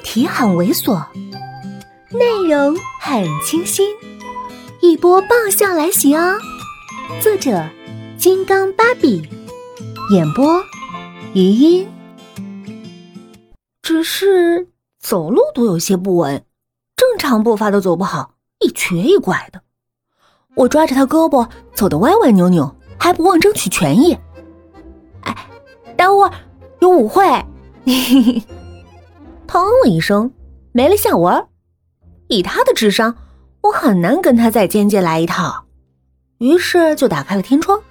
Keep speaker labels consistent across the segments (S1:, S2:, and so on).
S1: 题很猥琐，内容很清新，一波爆笑来袭哦！作者：金刚芭比，演播：余音。只是走路都有些不稳，正常步伐都走不好，一瘸一拐的。我抓着他胳膊走得歪歪扭扭，还不忘争取权益。哎，等会儿有舞会！嘿嘿嘿。砰了一声，没了下文。以他的智商，我很难跟他再间接来一套。于是就打开了天窗。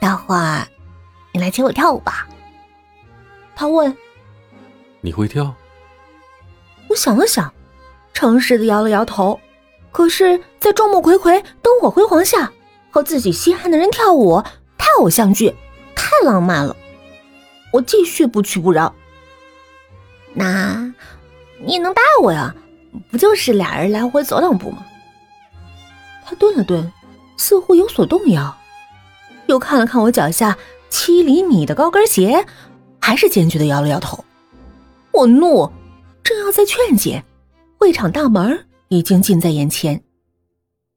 S1: 大伙儿，你来请我跳舞吧。他问：“
S2: 你会跳？”
S1: 我想了想，诚实的摇了摇头。可是，在众目睽睽、灯火辉煌下，和自己稀罕的人跳舞，太偶像剧，太浪漫了。我继续不屈不挠。那，你能带我呀？不就是俩人来回走两步吗？他顿了顿，似乎有所动摇，又看了看我脚下七厘米的高跟鞋，还是坚决的摇了摇头。我怒，正要再劝解，会场大门已经近在眼前。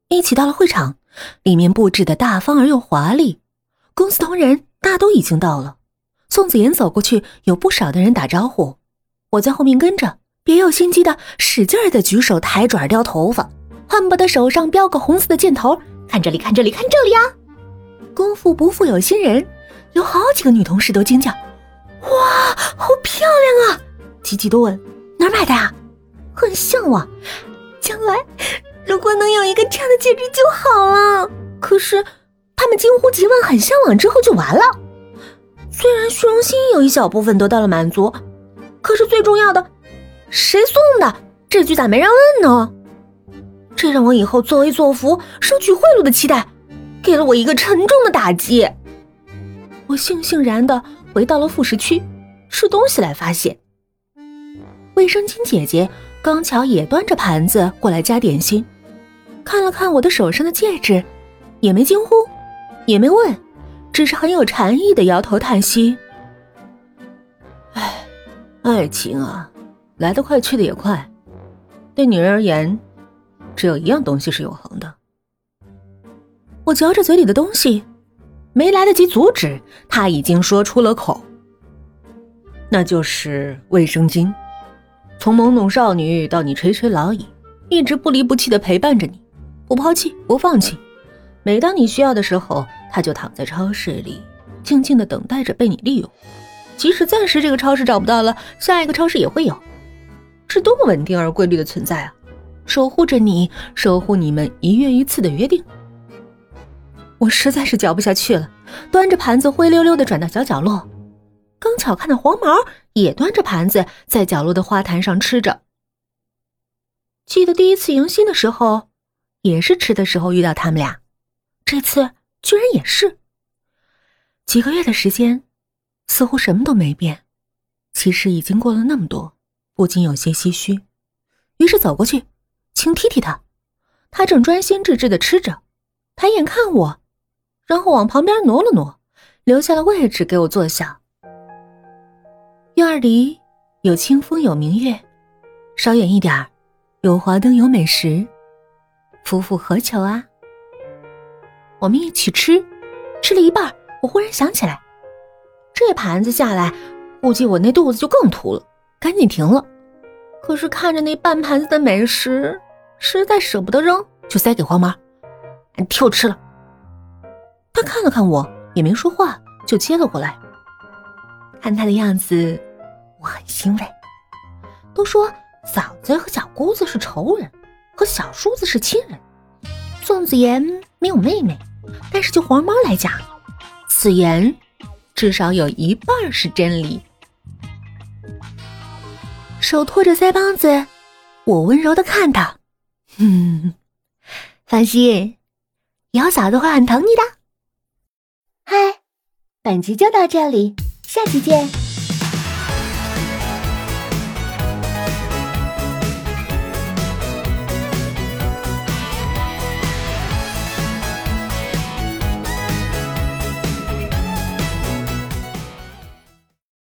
S1: 一起到了会场，里面布置的大方而又华丽，公司同仁大都已经到了。宋子妍走过去，有不少的人打招呼。我在后面跟着，别有心机的使劲的举手抬爪撩头发，恨不得手上标个红色的箭头。看这里，看这里，看这里啊！功夫不负有心人，有好几个女同事都惊叫：“哇，好漂亮啊！”急急的问：“哪买的呀？”很向往，将来如果能有一个这样的戒指就好了。可是他们惊呼几万很向往之后就完了。虽然虚荣心有一小部分得到了满足。可是最重要的，谁送的？这句咋没人问呢？这让我以后作威作福、收取贿赂的期待，给了我一个沉重的打击。我悻悻然的回到了副食区，吃东西来发泄，卫生巾姐姐刚巧也端着盘子过来夹点心，看了看我的手上的戒指，也没惊呼，也没问，只是很有禅意的摇头叹息。爱情啊，来得快，去的也快。对女人而言，只有一样东西是永恒的。我嚼着嘴里的东西，没来得及阻止，他已经说出了口。那就是卫生巾。从懵懂少女到你垂垂老矣，一直不离不弃的陪伴着你，不抛弃，不放弃。每当你需要的时候，他就躺在超市里，静静的等待着被你利用。即使暂时这个超市找不到了，下一个超市也会有，是多么稳定而规律的存在啊！守护着你，守护你们一月一次的约定。我实在是嚼不下去了，端着盘子灰溜溜的转到小角落，刚巧看到黄毛也端着盘子在角落的花坛上吃着。记得第一次迎新的时候，也是吃的时候遇到他们俩，这次居然也是。几个月的时间。似乎什么都没变，其实已经过了那么多，不禁有些唏嘘。于是走过去，轻踢踢他。他正专心致志的吃着，抬眼看我，然后往旁边挪了挪，留下了位置给我坐下。院里有清风，有明月；稍远一点有华灯，有美食。夫复何求啊？我们一起吃，吃了一半，我忽然想起来。这盘子下来，估计我那肚子就更凸了，赶紧停了。可是看着那半盘子的美食，实在舍不得扔，就塞给黄毛，你替我吃了。他看了看我，也没说话，就接了过来。看他的样子，我很欣慰。都说嫂子和小姑子是仇人，和小叔子是亲人。宋子妍没有妹妹，但是就黄毛来讲，此言。至少有一半是真理。手托着腮帮子，我温柔的看他，嗯，放心，以后嫂子会很疼你的。嗨，本集就到这里，下集见。